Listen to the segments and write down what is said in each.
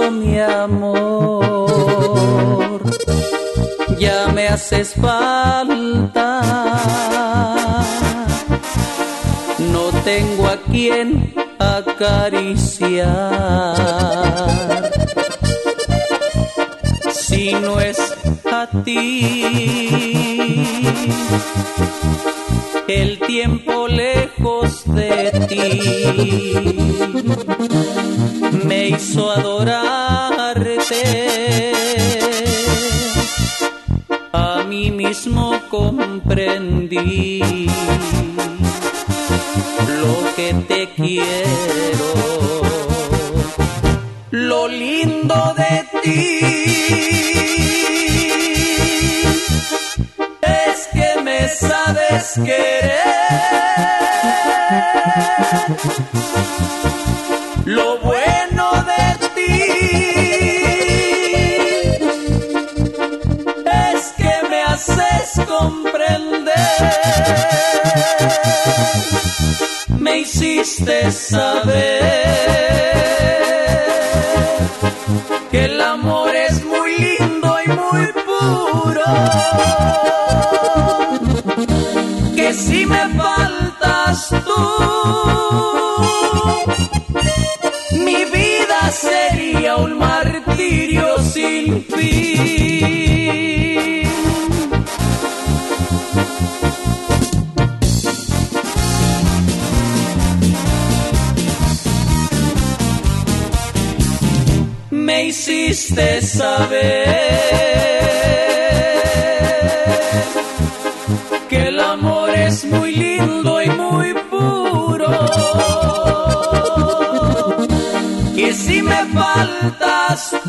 Mi amor. Ya me haces falta. No tengo a quien acariciar. Si no es a ti el tiempo lejos de ti me hizo adorarte. A mí mismo comprendí lo que te quiero, lo lindo de ti sabes querer. Lo bueno de ti es que me haces comprender. Me hiciste saber que el amor es muy lindo y muy puro. Mi vida sería un martirio sin fin. Me hiciste saber que el amor es muy me faltas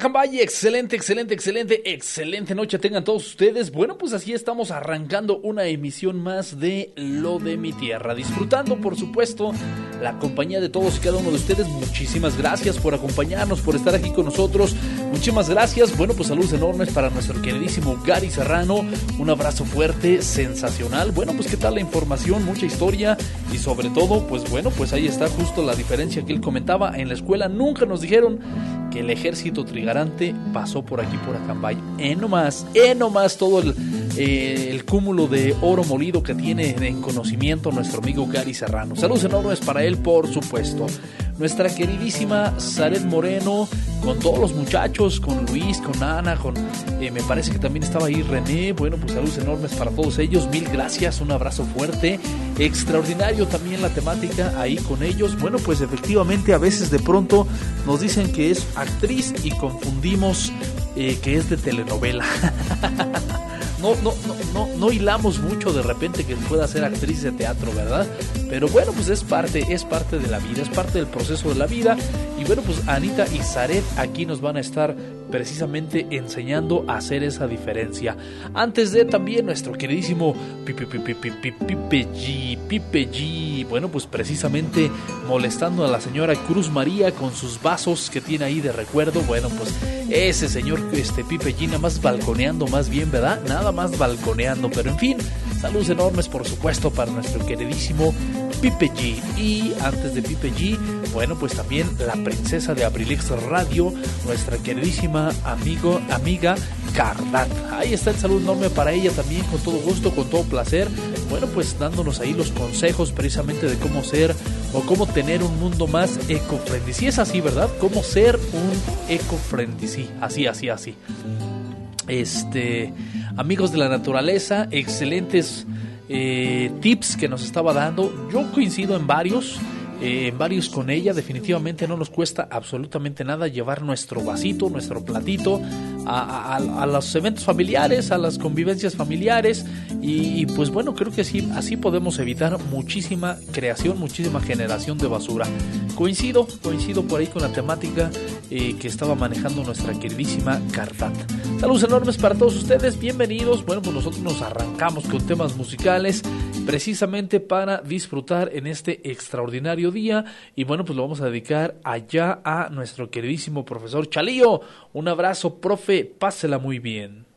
¿Qué tal, Acambay? Excelente, excelente, excelente, excelente noche tengan todos ustedes. Bueno, pues así estamos arrancando una emisión más de Lo de mi Tierra. Disfrutando, por supuesto, la compañía de todos y cada uno de ustedes. Muchísimas gracias por acompañarnos, por estar aquí con nosotros. Muchísimas gracias. Bueno, pues saludos enormes para nuestro queridísimo Gary Serrano. Un abrazo fuerte, sensacional. Bueno, pues qué tal la información, mucha historia y sobre todo, pues bueno, pues ahí está justo la diferencia que él comentaba. En la escuela nunca nos dijeron que el ejército trigarante pasó por aquí, por Acambay. En nomás, en nomás todo el, eh, el cúmulo de oro molido que tiene en conocimiento nuestro amigo Gary Serrano. Saludos enormes para él, por supuesto. Nuestra queridísima Zaret Moreno, con todos los muchachos, con Luis, con Ana, con eh, me parece que también estaba ahí René. Bueno, pues saludos enormes para todos ellos. Mil gracias, un abrazo fuerte. Extraordinario también la temática ahí con ellos. Bueno, pues efectivamente a veces de pronto nos dicen que es actriz y confundimos eh, que es de telenovela. no, no, no, no, hilamos mucho de repente que pueda ser actriz de teatro, ¿verdad? Pero bueno, pues es parte, es parte de la vida, es parte del proceso de la vida. Y bueno, pues Anita y Zaret aquí nos van a estar precisamente enseñando a hacer esa diferencia. Antes de también nuestro queridísimo Pipe, Pipe, Pipe, Pipe G, Pipe G, bueno, pues precisamente molestando a la señora Cruz María con sus vasos que tiene ahí de recuerdo. Bueno, pues ese señor este Pipe G nada más balconeando más bien, ¿verdad? Nada más balconeando, pero en fin, saludos enormes por supuesto para nuestro queridísimo Pipe G. Y antes de Pipe G, bueno, pues también la princesa de Abrilix Radio, nuestra queridísima amigo, amiga Cardat. Ahí está el saludo enorme para ella también, con todo gusto, con todo placer. Bueno, pues dándonos ahí los consejos precisamente de cómo ser o cómo tener un mundo más eco-friendly. Si es así, ¿verdad? Cómo ser un eco-friendly. Sí, así, así, así. Este, amigos de la naturaleza, excelentes eh, tips que nos estaba dando. Yo coincido en varios. Eh, en varios con ella. Definitivamente no nos cuesta absolutamente nada llevar nuestro vasito, nuestro platito a, los eventos familiares, a las convivencias familiares. Y, pues bueno, creo que así, así podemos evitar muchísima creación, muchísima generación de basura. Coincido, coincido por ahí con la temática eh, que estaba manejando nuestra queridísima Cartat. Saludos enormes para todos ustedes, bienvenidos. Bueno, pues nosotros nos arrancamos con temas musicales precisamente para disfrutar en este extraordinario día. Y bueno, pues lo vamos a dedicar allá a nuestro queridísimo profesor Chalío. Un abrazo, profe, pásela muy bien.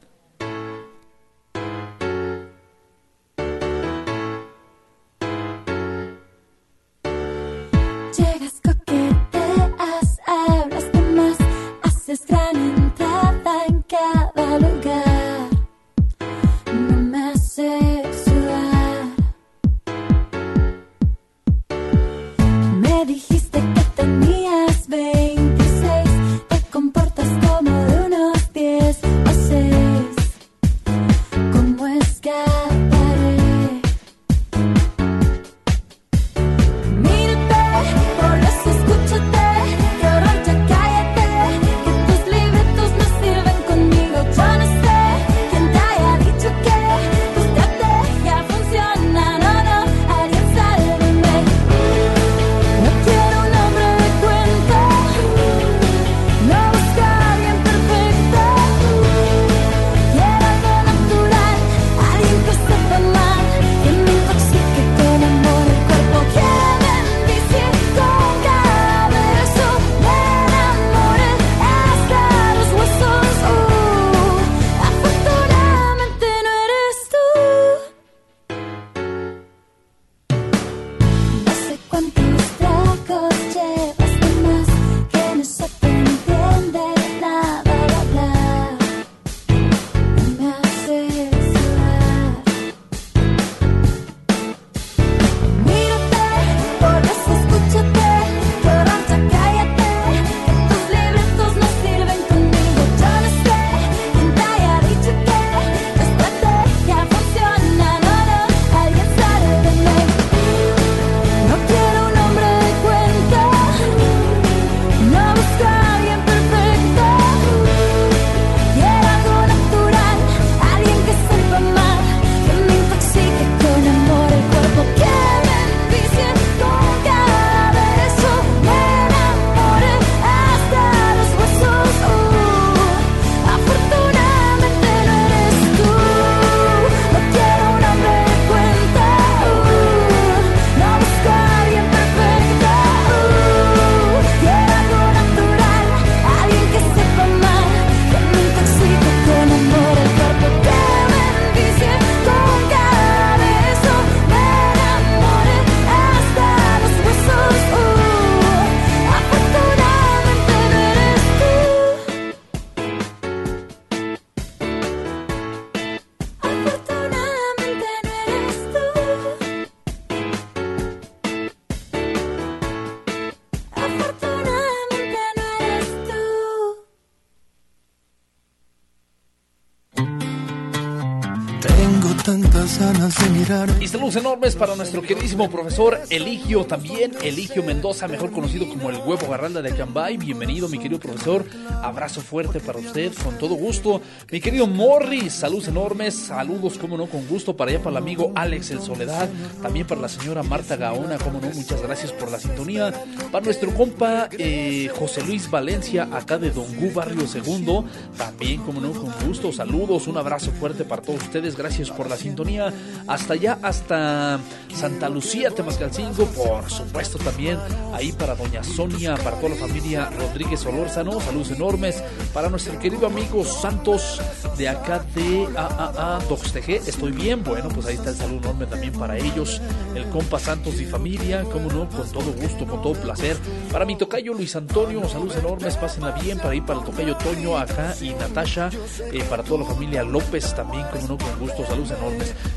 Y saludos enormes para nuestro queridísimo profesor Eligio también, Eligio Mendoza, mejor conocido como el huevo garralda de Acambay. Bienvenido, mi querido profesor. Abrazo fuerte para usted, con todo gusto. Mi querido Morris, saludos enormes, saludos, como no, con gusto para allá para el amigo Alex El Soledad, también para la señora Marta Gaona, como no, muchas gracias por la sintonía. Para nuestro compa eh, José Luis Valencia, acá de Dongú, Barrio Segundo, también, como no, con gusto, saludos, un abrazo fuerte para todos ustedes, gracias por la sintonía hasta allá, hasta Santa Lucía, Temascalcingo, por supuesto también ahí para doña Sonia, para toda la familia Rodríguez Olórzano, saludos enormes para nuestro querido amigo Santos de acá de AAA Doxtg, estoy bien, bueno, pues ahí está el saludo enorme también para ellos, el compa Santos y familia, como no, con todo gusto, con todo placer. Para mi tocayo Luis Antonio, saludos enormes, pásenla bien. Para ir para el tocayo Toño acá y Natasha, eh, para toda la familia López también, como no, con gusto, saludos enormes.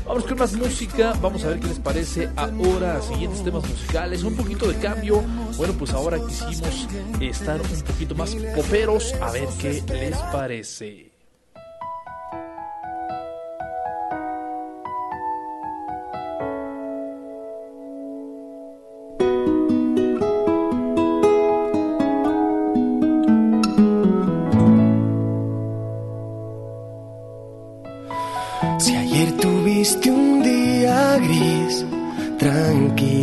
Vamos con más música, vamos a ver qué les parece ahora, siguientes temas musicales, un poquito de cambio. Bueno, pues ahora quisimos estar un poquito más poperos, a ver qué les parece.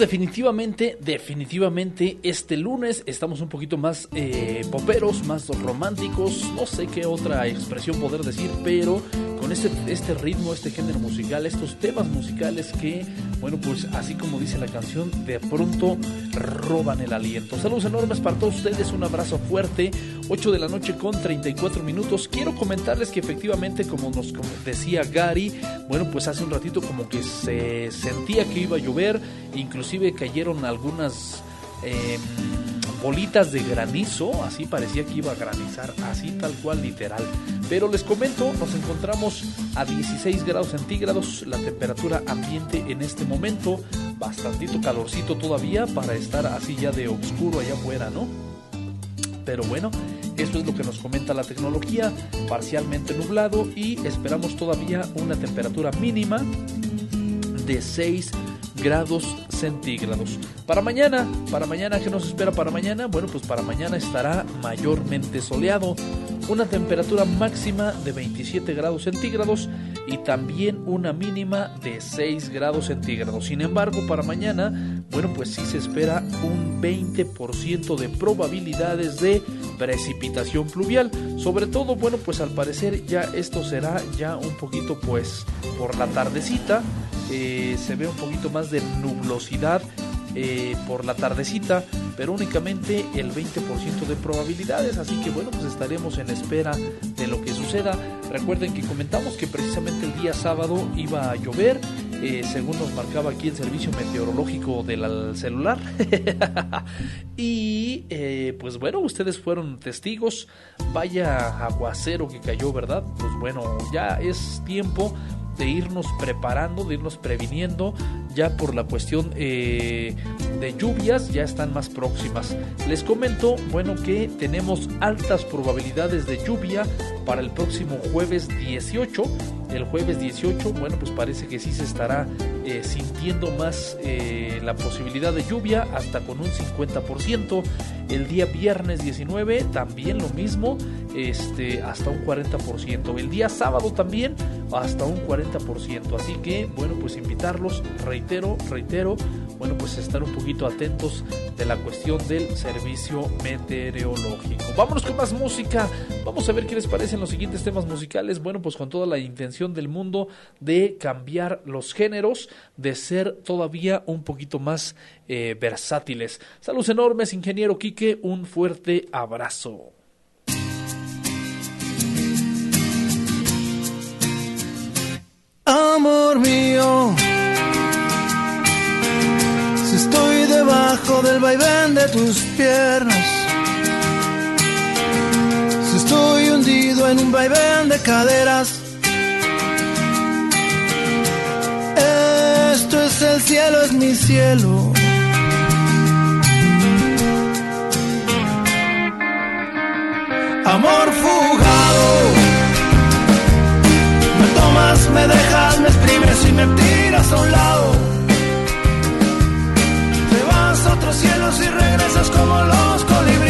Definitivamente, definitivamente este lunes estamos un poquito más eh, poperos, más románticos, no sé qué otra expresión poder decir, pero este, este ritmo, este género musical, estos temas musicales que, bueno, pues así como dice la canción, de pronto roban el aliento. Saludos enormes para todos ustedes, un abrazo fuerte, 8 de la noche con 34 minutos. Quiero comentarles que efectivamente, como nos decía Gary, bueno, pues hace un ratito como que se sentía que iba a llover, inclusive cayeron algunas... Eh, bolitas de granizo, así parecía que iba a granizar, así tal cual literal. Pero les comento, nos encontramos a 16 grados centígrados, la temperatura ambiente en este momento, bastantito calorcito todavía para estar así ya de oscuro allá afuera, ¿no? Pero bueno, esto es lo que nos comenta la tecnología, parcialmente nublado y esperamos todavía una temperatura mínima de 6 grados centígrados. Para mañana, para mañana, ¿qué nos espera para mañana? Bueno, pues para mañana estará mayormente soleado, una temperatura máxima de 27 grados centígrados y también una mínima de 6 grados centígrados. Sin embargo, para mañana, bueno, pues sí se espera un 20% de probabilidades de precipitación pluvial. Sobre todo, bueno, pues al parecer ya esto será ya un poquito pues por la tardecita eh, se ve un poquito más de nublosidad eh, por la tardecita, pero únicamente el 20% de probabilidades, así que bueno, pues estaremos en espera de lo que suceda. Recuerden que comentamos que precisamente el día sábado iba a llover, eh, según nos marcaba aquí el servicio meteorológico del celular. y pues bueno, ustedes fueron testigos, vaya aguacero que cayó, ¿verdad? Pues bueno, ya es tiempo de irnos preparando, de irnos previniendo ya por la cuestión eh, de lluvias ya están más próximas. Les comento, bueno, que tenemos altas probabilidades de lluvia para el próximo jueves 18. El jueves 18, bueno, pues parece que sí se estará eh, sintiendo más eh, la posibilidad de lluvia, hasta con un 50%. El día viernes 19 también lo mismo, este, hasta un 40%. El día sábado también hasta un 40%. Así que, bueno, pues invitarlos, reitero, reitero, bueno, pues estar un poquito atentos de la cuestión del servicio meteorológico. Vámonos con más música. Vamos a ver qué les parecen los siguientes temas musicales. Bueno, pues con toda la intención del mundo de cambiar los géneros, de ser todavía un poquito más eh, versátiles. Saludos enormes, ingeniero Quique. Un fuerte abrazo. Amor mío Estoy debajo del vaivén de tus piernas. Si estoy hundido en un vaivén de caderas. Esto es el cielo, es mi cielo. Amor fugado. Me tomas, me dejas, me tiras a un lado otros cielos y regresas como los colibríes.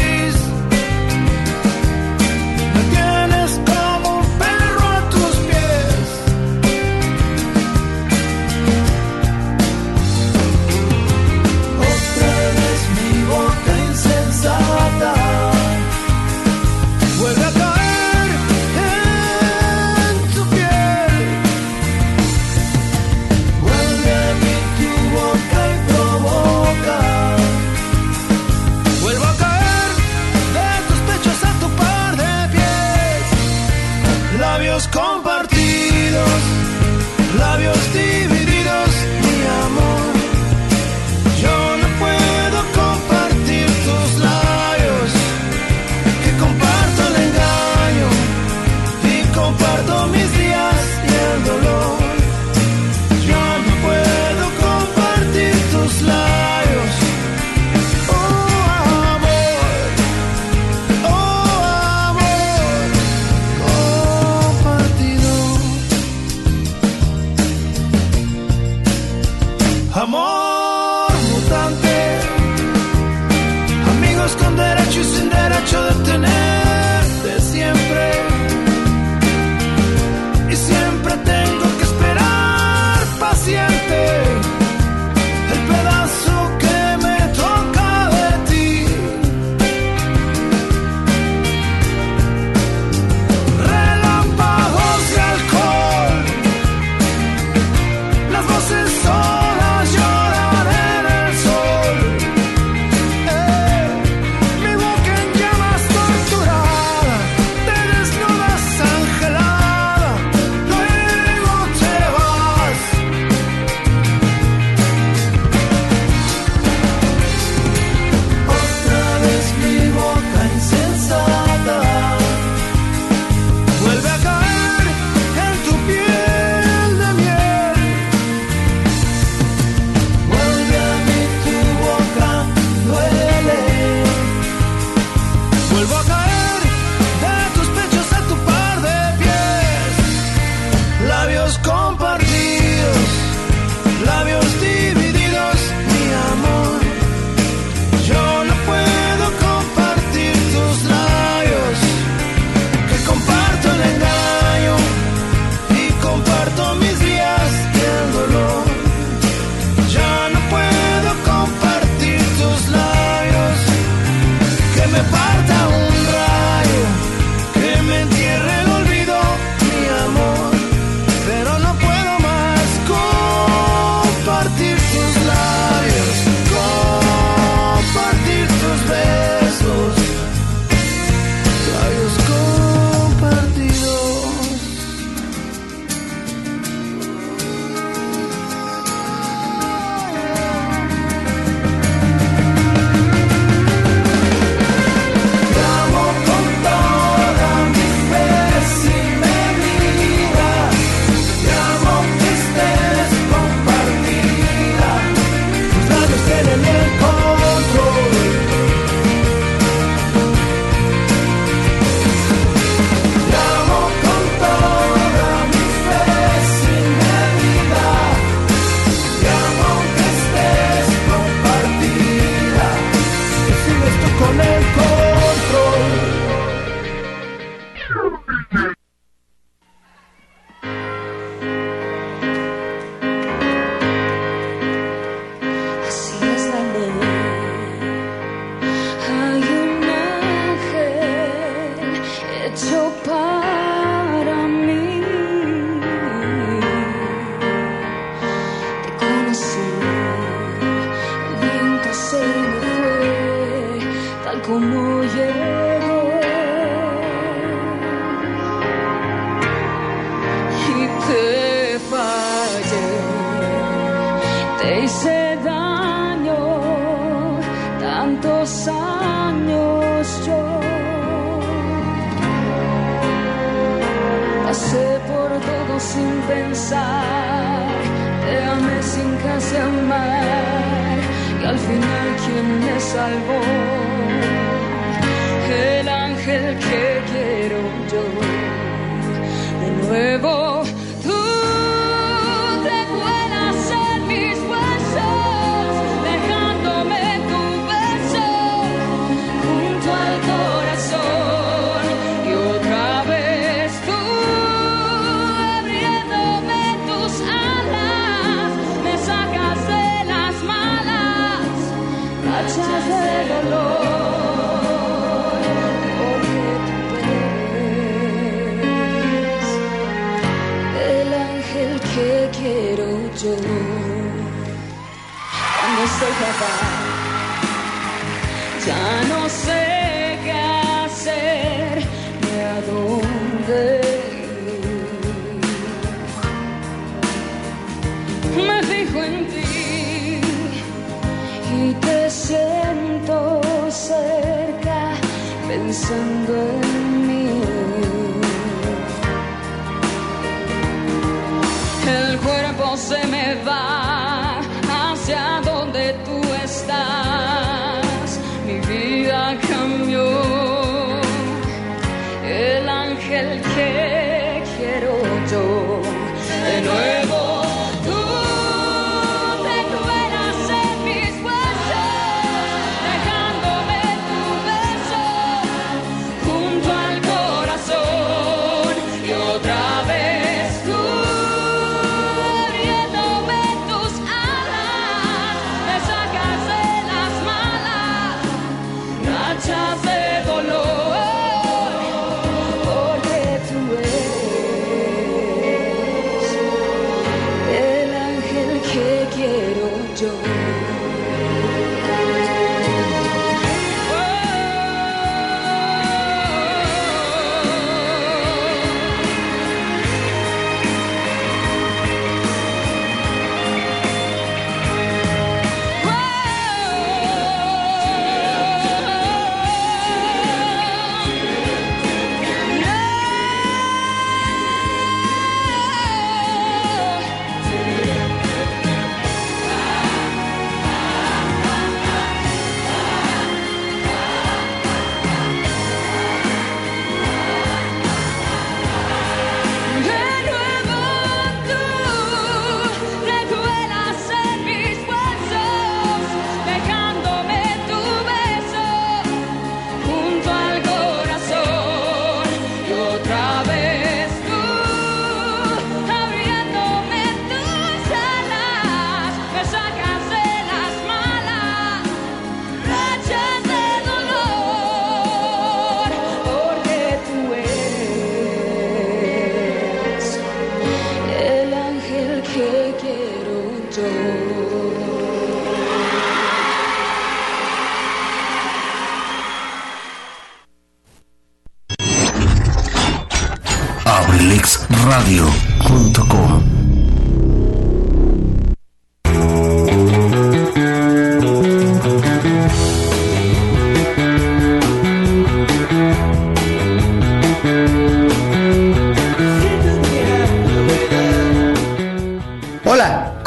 Sin pensar, te amé sin casi amar. Y al final quien me salvó, el ángel que quiero yo, de nuevo. En ti y te siento cerca pensando en mí. El cuerpo se me va hacia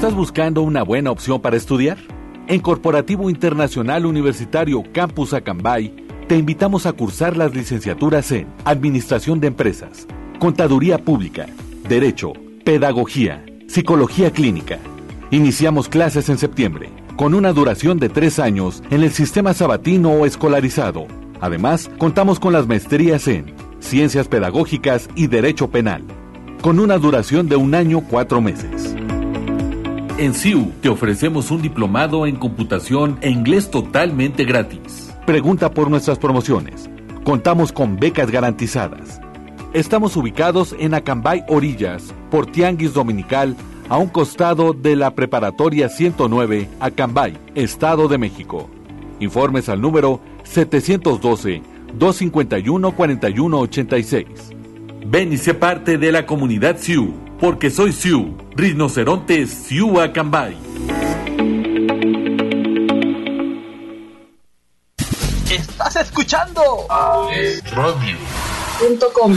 ¿Estás buscando una buena opción para estudiar? En Corporativo Internacional Universitario Campus Acambay, te invitamos a cursar las licenciaturas en Administración de Empresas, Contaduría Pública, Derecho, Pedagogía, Psicología Clínica. Iniciamos clases en septiembre, con una duración de tres años en el sistema sabatino o escolarizado. Además, contamos con las maestrías en Ciencias Pedagógicas y Derecho Penal, con una duración de un año cuatro meses. En CIU te ofrecemos un diplomado en computación e inglés totalmente gratis. Pregunta por nuestras promociones. Contamos con becas garantizadas. Estamos ubicados en Acambay Orillas, por Tianguis Dominical, a un costado de la Preparatoria 109, Acambay, Estado de México. Informes al número 712-251-4186. Ven y sé parte de la comunidad Siu, porque soy Siu, rinoceronte Siu Acambay. Estás escuchando Radio. .com.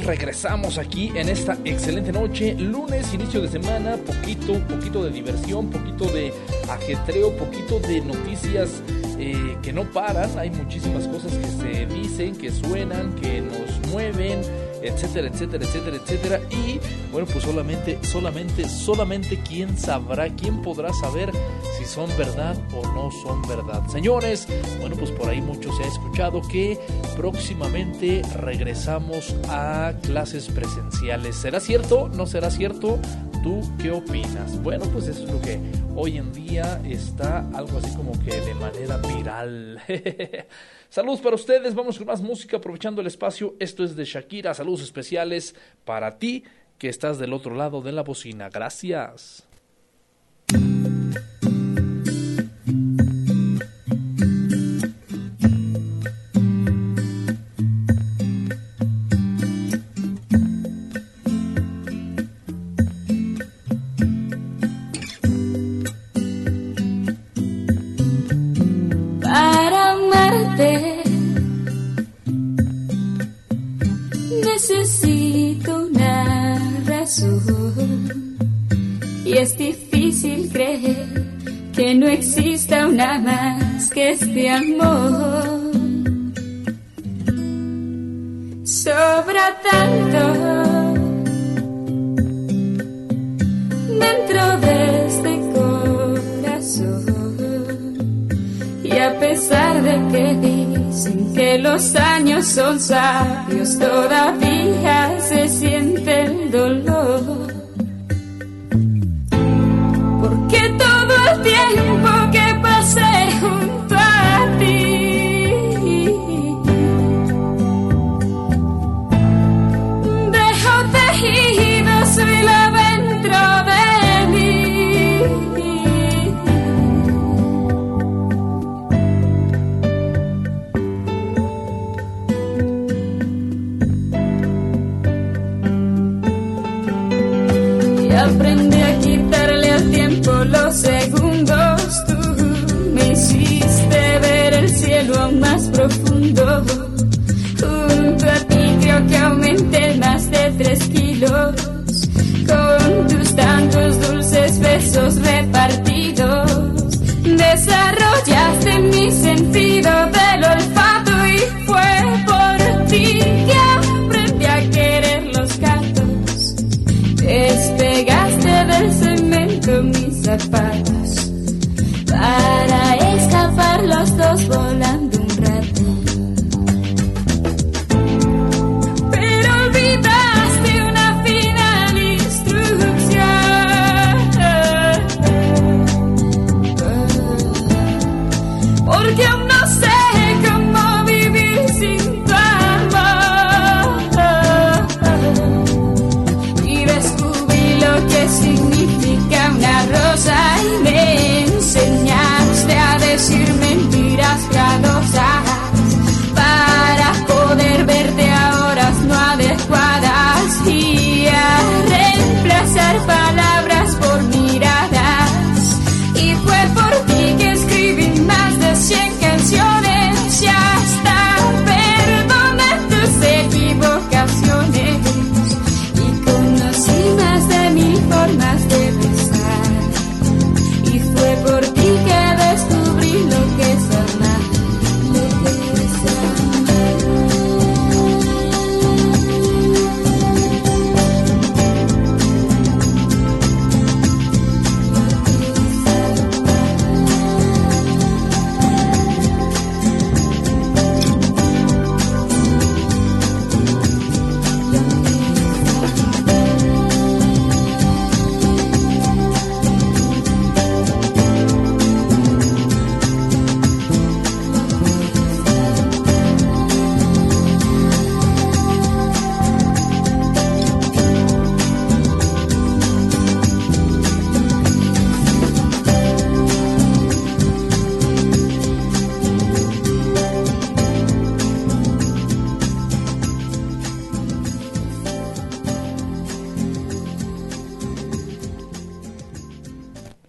Regresamos aquí en esta excelente noche, lunes, inicio de semana, poquito, poquito de diversión, poquito de ajetreo, poquito de noticias eh, que no paran, hay muchísimas cosas que se dicen, que suenan, que nos mueven, etcétera, etcétera, etcétera, etcétera. Y bueno, pues solamente, solamente, solamente quién sabrá, quién podrá saber si son verdad o no son verdad. Señores, bueno, pues por ahí mucho se ha escuchado que próximamente regresamos a clases presenciales. ¿Será cierto? ¿No será cierto? ¿Tú qué opinas? Bueno, pues eso es lo que hoy en día está algo así como que de manera viral. Saludos para ustedes, vamos con más música aprovechando el espacio. Esto es de Shakira, saludos especiales para ti que estás del otro lado de la bocina. Gracias.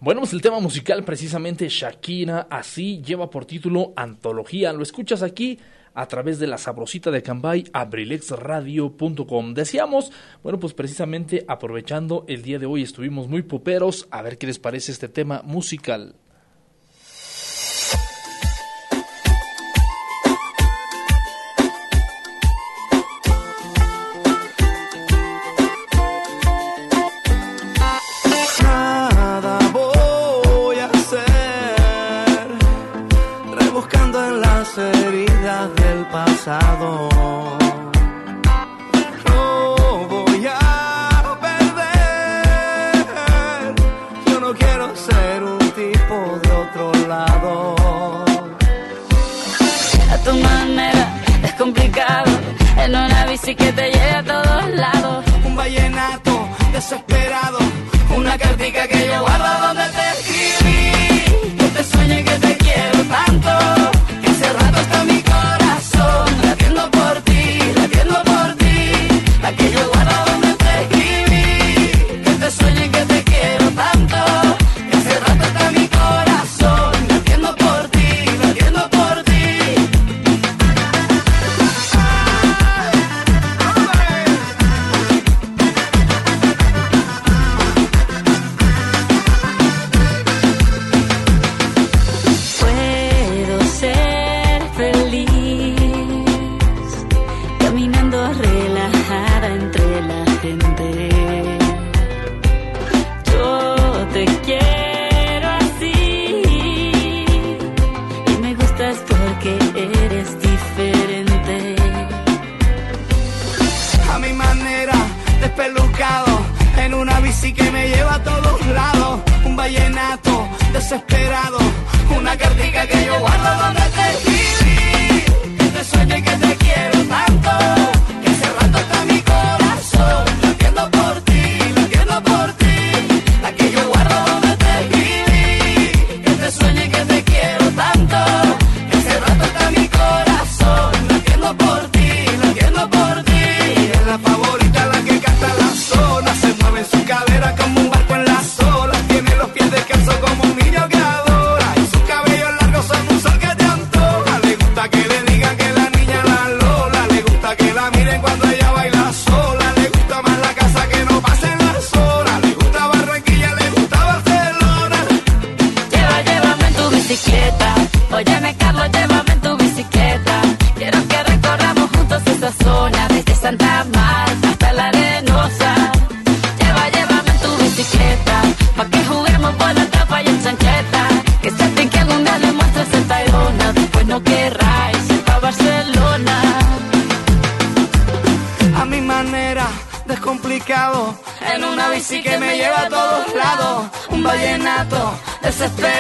Bueno, pues el tema musical precisamente Shakira así lleva por título Antología. Lo escuchas aquí a través de la sabrosita de Cambay, abrilexradio.com. Decíamos, bueno, pues precisamente aprovechando el día de hoy estuvimos muy poperos, a ver qué les parece este tema musical. pasado. No voy a perder. Yo no quiero ser un tipo de otro lado. A tu manera es complicado. En una bici que te lleve a todos lados. Un vallenato desesperado. Una cartica que yo guardo donde te escribo. Vallenato desesperado.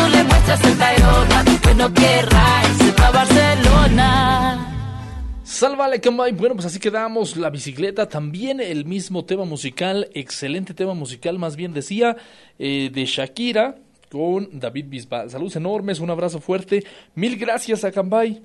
Tú le muestras Tayrona. Después no querráis ir pa' Barcelona. Sálvale. Bueno, pues así quedamos. La bicicleta, también el mismo tema musical, excelente tema musical, más bien decía, eh, de Shakira con David Bisbal. Saludos enormes, un abrazo fuerte. Mil gracias a Cambay.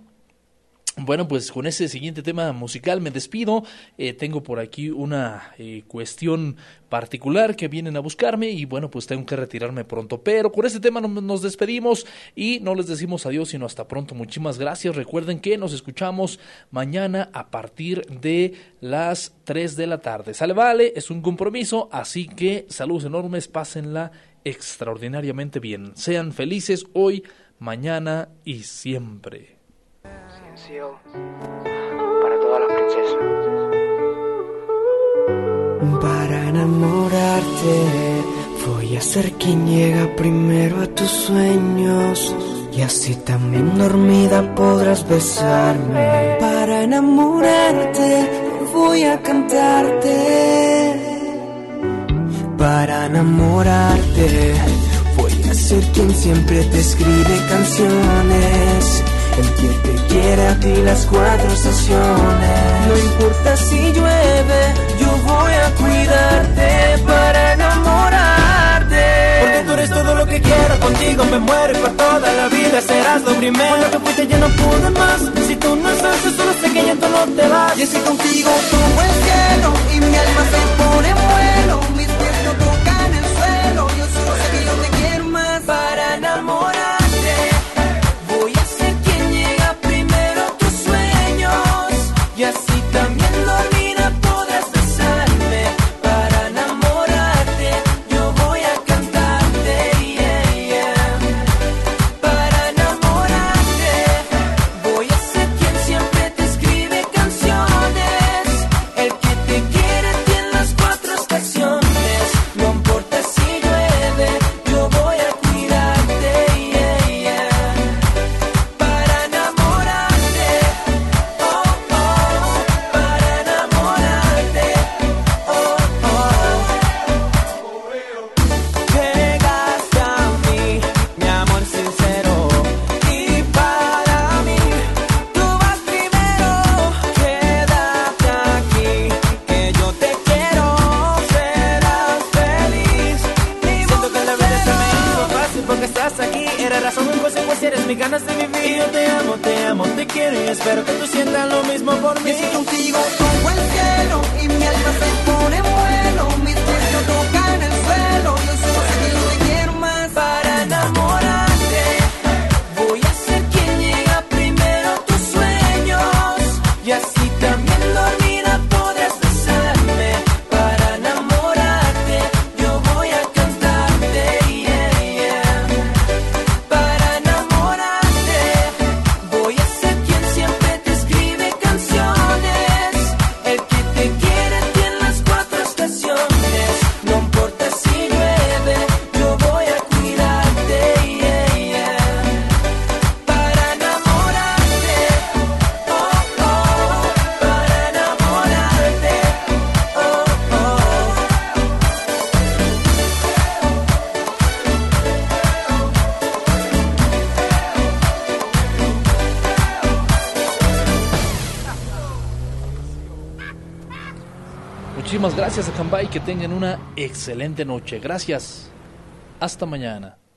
Bueno, pues con ese siguiente tema musical me despido. Eh, tengo por aquí una eh, cuestión particular que vienen a buscarme y bueno, pues tengo que retirarme pronto. Pero con este tema no- nos despedimos y no les decimos adiós, sino hasta pronto. Muchísimas gracias. Recuerden que nos escuchamos mañana a partir de las 3 de la tarde. Sale, vale, es un compromiso, así que saludos enormes, pásenla extraordinariamente bien. Sean felices hoy, mañana y siempre. Para todas las princesas. Para enamorarte, voy a ser quien llega primero a tus sueños. Y así también dormida podrás besarme. Para enamorarte, voy a cantarte. Para enamorarte, voy a ser quien siempre te escribe canciones. El que te quiere a ti las cuatro estaciones. No importa si llueve, yo voy a cuidarte para enamorarte. Porque tú eres todo lo que quiero, contigo me muero y por toda la vida serás lo primero. Cuando te fuiste yo no pude más, si tú no estás yo solo sé que ya tú no te vas. Y así contigo tomo el cielo y mi alma se pone en vuelo. Estás aquí. Eres razón en consecuencia, eres mi ganas de vivir. Y yo te amo, te amo, te quiero y espero que tú sientas lo mismo por mí. Y así contigo tomo el cielo y mi alma se pone en vuelo. Mis pies no gracias a Cambay, que tengan una excelente noche. Gracias. Hasta mañana.